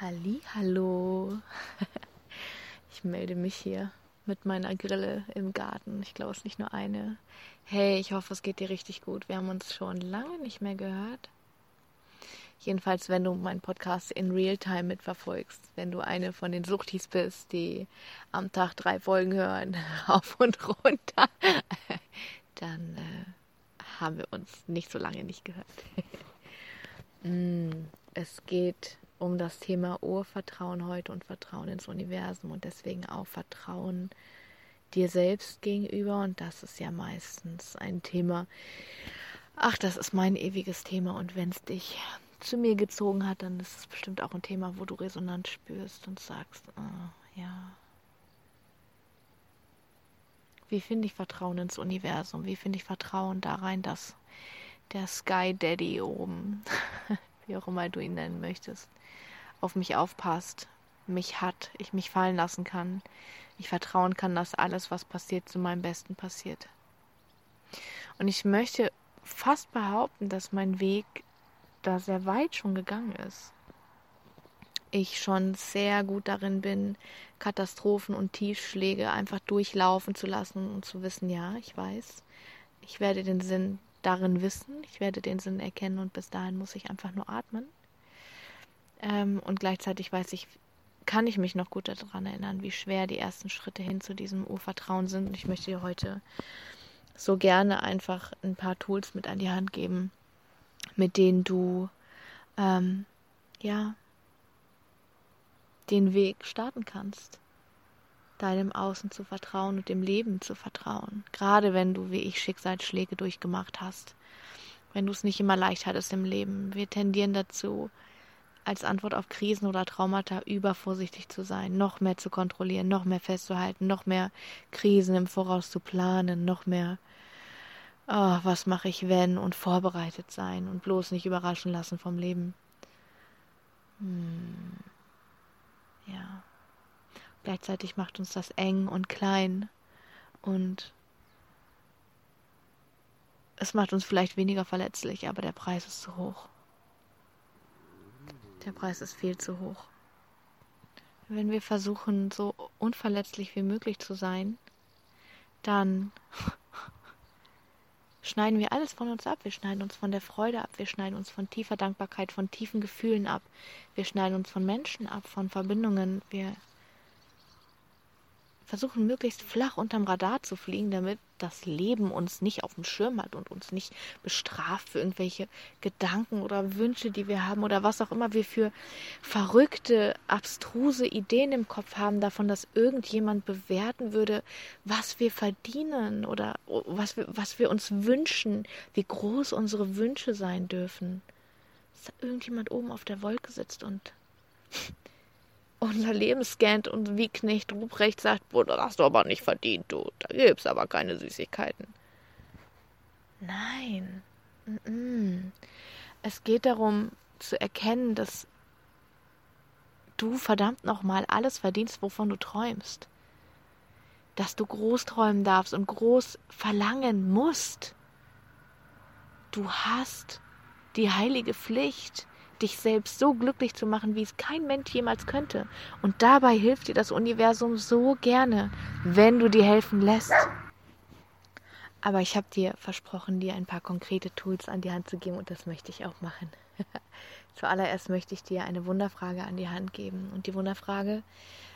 Halli, hallo. Ich melde mich hier mit meiner Grille im Garten. Ich glaube, es ist nicht nur eine. Hey, ich hoffe, es geht dir richtig gut. Wir haben uns schon lange nicht mehr gehört. Jedenfalls, wenn du meinen Podcast in Realtime mitverfolgst, wenn du eine von den Suchtis bist, die am Tag drei Folgen hören, auf und runter, dann äh, haben wir uns nicht so lange nicht gehört. Mm, es geht um das Thema Urvertrauen heute und Vertrauen ins Universum und deswegen auch Vertrauen dir selbst gegenüber und das ist ja meistens ein Thema. Ach, das ist mein ewiges Thema und wenn es dich zu mir gezogen hat, dann ist es bestimmt auch ein Thema, wo du Resonanz spürst und sagst, oh, ja. Wie finde ich Vertrauen ins Universum? Wie finde ich Vertrauen da rein, dass der Sky Daddy oben, wie auch immer du ihn nennen möchtest, auf mich aufpasst, mich hat, ich mich fallen lassen kann, ich vertrauen kann, dass alles, was passiert, zu meinem Besten passiert. Und ich möchte fast behaupten, dass mein Weg da sehr weit schon gegangen ist. Ich schon sehr gut darin bin, Katastrophen und Tiefschläge einfach durchlaufen zu lassen und zu wissen, ja, ich weiß, ich werde den Sinn darin wissen, ich werde den Sinn erkennen und bis dahin muss ich einfach nur atmen. Ähm, und gleichzeitig weiß ich, kann ich mich noch gut daran erinnern, wie schwer die ersten Schritte hin zu diesem Urvertrauen sind. Und ich möchte dir heute so gerne einfach ein paar Tools mit an die Hand geben, mit denen du ähm, ja den Weg starten kannst, deinem Außen zu vertrauen und dem Leben zu vertrauen. Gerade wenn du wie ich Schicksalsschläge durchgemacht hast, wenn du es nicht immer leicht hattest im Leben. Wir tendieren dazu, als Antwort auf Krisen oder Traumata übervorsichtig zu sein, noch mehr zu kontrollieren, noch mehr festzuhalten, noch mehr Krisen im Voraus zu planen, noch mehr oh, was mache ich wenn und vorbereitet sein und bloß nicht überraschen lassen vom Leben. Hm. Ja. Gleichzeitig macht uns das eng und klein und es macht uns vielleicht weniger verletzlich, aber der Preis ist zu hoch. Der Preis ist viel zu hoch. Wenn wir versuchen, so unverletzlich wie möglich zu sein, dann schneiden wir alles von uns ab. Wir schneiden uns von der Freude ab. Wir schneiden uns von tiefer Dankbarkeit, von tiefen Gefühlen ab. Wir schneiden uns von Menschen ab, von Verbindungen. Wir versuchen möglichst flach unterm Radar zu fliegen, damit das Leben uns nicht auf dem Schirm hat und uns nicht bestraft für irgendwelche Gedanken oder Wünsche, die wir haben oder was auch immer wir für verrückte, abstruse Ideen im Kopf haben davon, dass irgendjemand bewerten würde, was wir verdienen oder was wir, was wir uns wünschen, wie groß unsere Wünsche sein dürfen. Dass da irgendjemand oben auf der Wolke sitzt und unser Leben scannt und wie Knecht Ruprecht sagt, Bruder, das hast du aber nicht verdient, du. Da gibt's aber keine Süßigkeiten. Nein. Es geht darum zu erkennen, dass du verdammt nochmal alles verdienst, wovon du träumst. Dass du groß träumen darfst und groß verlangen musst. Du hast die heilige Pflicht, dich selbst so glücklich zu machen, wie es kein Mensch jemals könnte. Und dabei hilft dir das Universum so gerne, wenn du dir helfen lässt. Aber ich habe dir versprochen, dir ein paar konkrete Tools an die Hand zu geben und das möchte ich auch machen. Zuallererst möchte ich dir eine Wunderfrage an die Hand geben. Und die Wunderfrage,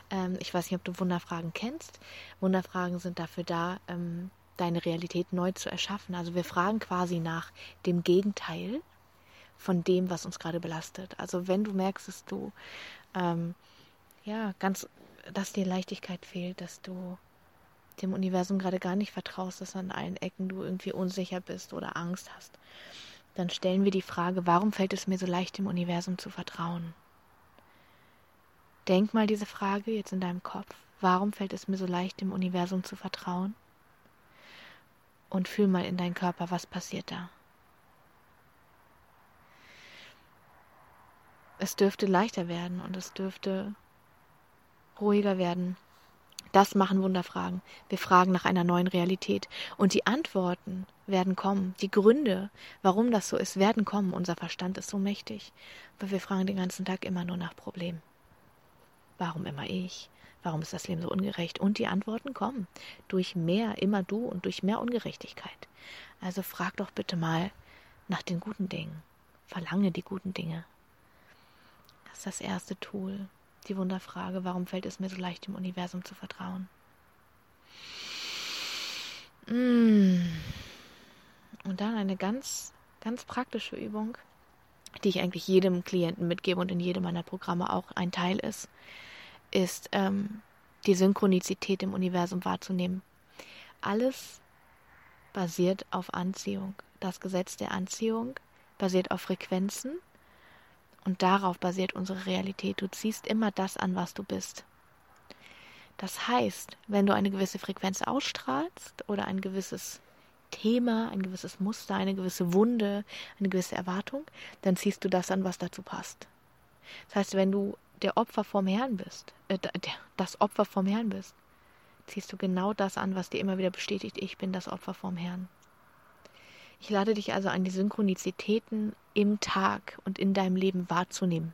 ähm, ich weiß nicht, ob du Wunderfragen kennst. Wunderfragen sind dafür da, ähm, deine Realität neu zu erschaffen. Also wir fragen quasi nach dem Gegenteil von dem, was uns gerade belastet. Also wenn du merkst, dass du ähm, ja ganz, dass dir Leichtigkeit fehlt, dass du dem Universum gerade gar nicht vertraust, dass an allen Ecken du irgendwie unsicher bist oder Angst hast, dann stellen wir die Frage, warum fällt es mir so leicht, dem Universum zu vertrauen? Denk mal diese Frage jetzt in deinem Kopf. Warum fällt es mir so leicht, dem Universum zu vertrauen? Und fühl mal in deinen Körper, was passiert da. Es dürfte leichter werden und es dürfte ruhiger werden. Das machen Wunderfragen. Wir fragen nach einer neuen Realität. Und die Antworten werden kommen. Die Gründe, warum das so ist, werden kommen. Unser Verstand ist so mächtig. Aber wir fragen den ganzen Tag immer nur nach Problemen. Warum immer ich? Warum ist das Leben so ungerecht? Und die Antworten kommen durch mehr, immer du und durch mehr Ungerechtigkeit. Also frag doch bitte mal nach den guten Dingen. Verlange die guten Dinge. Das ist das erste Tool. Die Wunderfrage, warum fällt es mir so leicht, dem Universum zu vertrauen? Mm. Und dann eine ganz, ganz praktische Übung, die ich eigentlich jedem Klienten mitgebe und in jedem meiner Programme auch ein Teil ist, ist ähm, die Synchronizität im Universum wahrzunehmen. Alles basiert auf Anziehung. Das Gesetz der Anziehung basiert auf Frequenzen und darauf basiert unsere Realität. Du ziehst immer das an, was du bist. Das heißt, wenn du eine gewisse Frequenz ausstrahlst oder ein gewisses Thema, ein gewisses Muster, eine gewisse Wunde, eine gewisse Erwartung, dann ziehst du das an, was dazu passt. Das heißt, wenn du der Opfer vom Herrn bist, äh, das Opfer vom Herrn bist, ziehst du genau das an, was dir immer wieder bestätigt, ich bin das Opfer vom Herrn. Ich lade dich also an, die Synchronizitäten im Tag und in deinem Leben wahrzunehmen.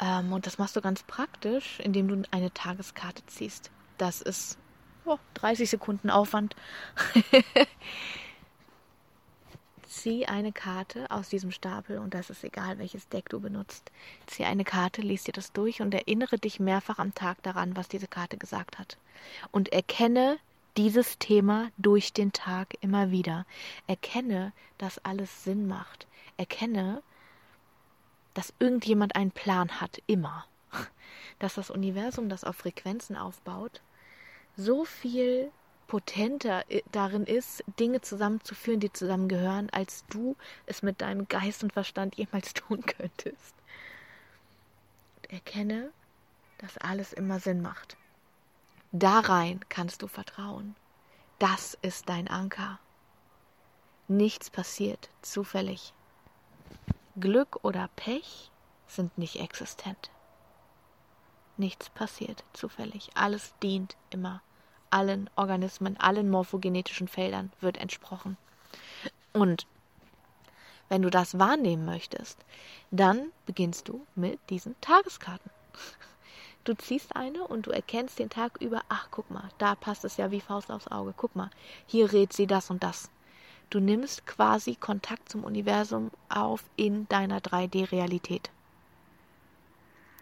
Ähm, und das machst du ganz praktisch, indem du eine Tageskarte ziehst. Das ist oh, 30 Sekunden Aufwand. Zieh eine Karte aus diesem Stapel und das ist egal, welches Deck du benutzt. Zieh eine Karte, lies dir das durch und erinnere dich mehrfach am Tag daran, was diese Karte gesagt hat. Und erkenne dieses Thema durch den Tag immer wieder. Erkenne, dass alles Sinn macht. Erkenne, dass irgendjemand einen Plan hat, immer. Dass das Universum, das auf Frequenzen aufbaut, so viel potenter äh, darin ist, Dinge zusammenzuführen, die zusammengehören, als du es mit deinem Geist und Verstand jemals tun könntest. Erkenne, dass alles immer Sinn macht. Da rein kannst du vertrauen. Das ist dein Anker. Nichts passiert zufällig. Glück oder Pech sind nicht existent. Nichts passiert zufällig. Alles dient immer. Allen Organismen, allen morphogenetischen Feldern wird entsprochen. Und wenn du das wahrnehmen möchtest, dann beginnst du mit diesen Tageskarten. Du ziehst eine und du erkennst den Tag über, ach guck mal, da passt es ja wie Faust aufs Auge. Guck mal, hier rät sie das und das. Du nimmst quasi Kontakt zum Universum auf in deiner 3D-Realität.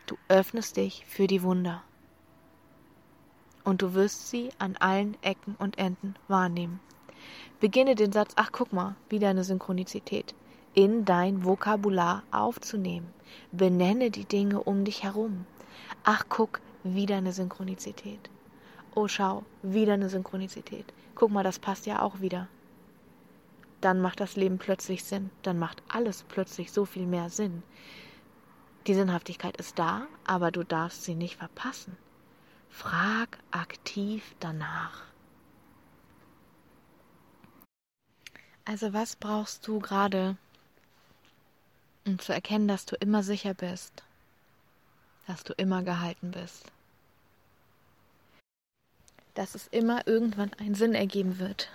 Du öffnest dich für die Wunder. Und du wirst sie an allen Ecken und Enden wahrnehmen. Beginne den Satz, ach guck mal, wieder eine Synchronizität, in dein Vokabular aufzunehmen. Benenne die Dinge um dich herum. Ach, guck, wieder eine Synchronizität. Oh, schau, wieder eine Synchronizität. Guck mal, das passt ja auch wieder. Dann macht das Leben plötzlich Sinn. Dann macht alles plötzlich so viel mehr Sinn. Die Sinnhaftigkeit ist da, aber du darfst sie nicht verpassen. Frag aktiv danach. Also was brauchst du gerade, um zu erkennen, dass du immer sicher bist? Dass du immer gehalten bist. Dass es immer irgendwann einen Sinn ergeben wird.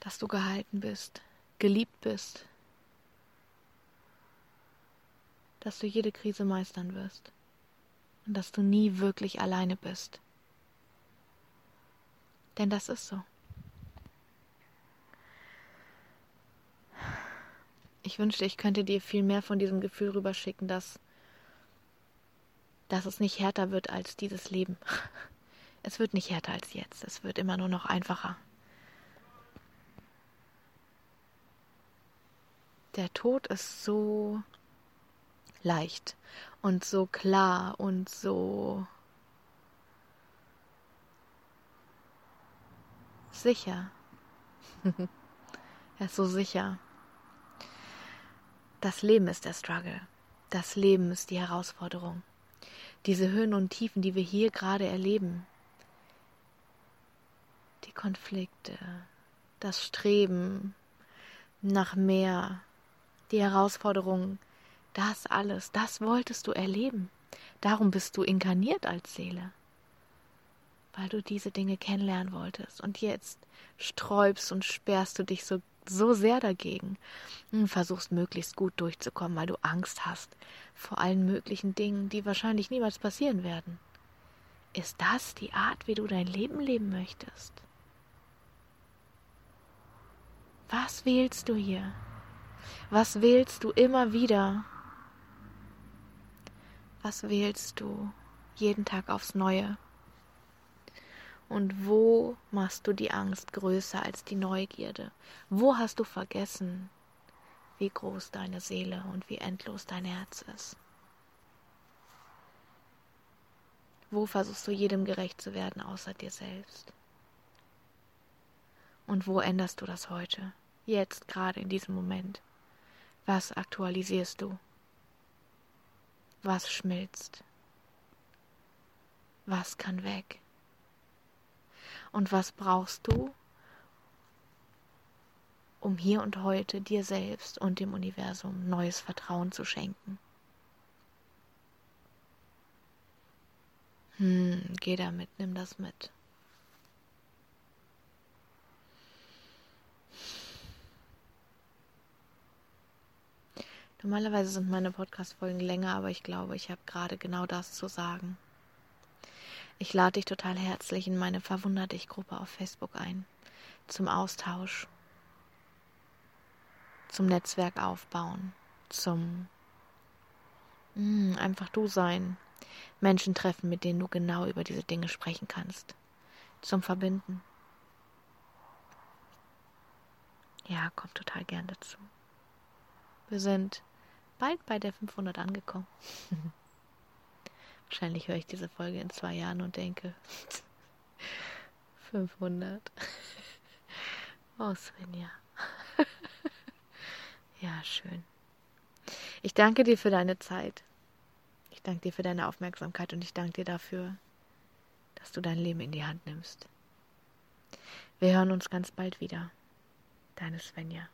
Dass du gehalten bist, geliebt bist. Dass du jede Krise meistern wirst. Und dass du nie wirklich alleine bist. Denn das ist so. Ich wünschte, ich könnte dir viel mehr von diesem Gefühl rüberschicken, dass, dass es nicht härter wird als dieses Leben. Es wird nicht härter als jetzt. Es wird immer nur noch einfacher. Der Tod ist so leicht und so klar und so sicher. er ist so sicher. Das Leben ist der Struggle. Das Leben ist die Herausforderung. Diese Höhen und Tiefen, die wir hier gerade erleben. Die Konflikte, das Streben nach mehr, die Herausforderungen, das alles, das wolltest du erleben. Darum bist du inkarniert als Seele. Weil du diese Dinge kennenlernen wolltest. Und jetzt sträubst und sperrst du dich so so sehr dagegen und versuchst möglichst gut durchzukommen, weil du Angst hast vor allen möglichen Dingen, die wahrscheinlich niemals passieren werden. Ist das die Art, wie du dein Leben leben möchtest? Was wählst du hier? Was wählst du immer wieder? Was wählst du jeden Tag aufs Neue? Und wo machst du die Angst größer als die Neugierde? Wo hast du vergessen, wie groß deine Seele und wie endlos dein Herz ist? Wo versuchst du jedem gerecht zu werden außer dir selbst? Und wo änderst du das heute? Jetzt, gerade in diesem Moment. Was aktualisierst du? Was schmilzt? Was kann weg? Und was brauchst du, um hier und heute dir selbst und dem Universum neues Vertrauen zu schenken? Hm, geh damit, nimm das mit. Normalerweise sind meine Podcast-Folgen länger, aber ich glaube, ich habe gerade genau das zu sagen. Ich lade dich total herzlich in meine Verwunder dich Gruppe auf Facebook ein. Zum Austausch. Zum Netzwerk aufbauen. Zum mh, hm, einfach du sein. Menschen treffen, mit denen du genau über diese Dinge sprechen kannst. Zum Verbinden. Ja, komm total gern dazu. Wir sind bald bei der 500 angekommen. Wahrscheinlich höre ich diese Folge in zwei Jahren und denke, 500. Oh, Svenja. ja, schön. Ich danke dir für deine Zeit. Ich danke dir für deine Aufmerksamkeit und ich danke dir dafür, dass du dein Leben in die Hand nimmst. Wir hören uns ganz bald wieder. Deine Svenja.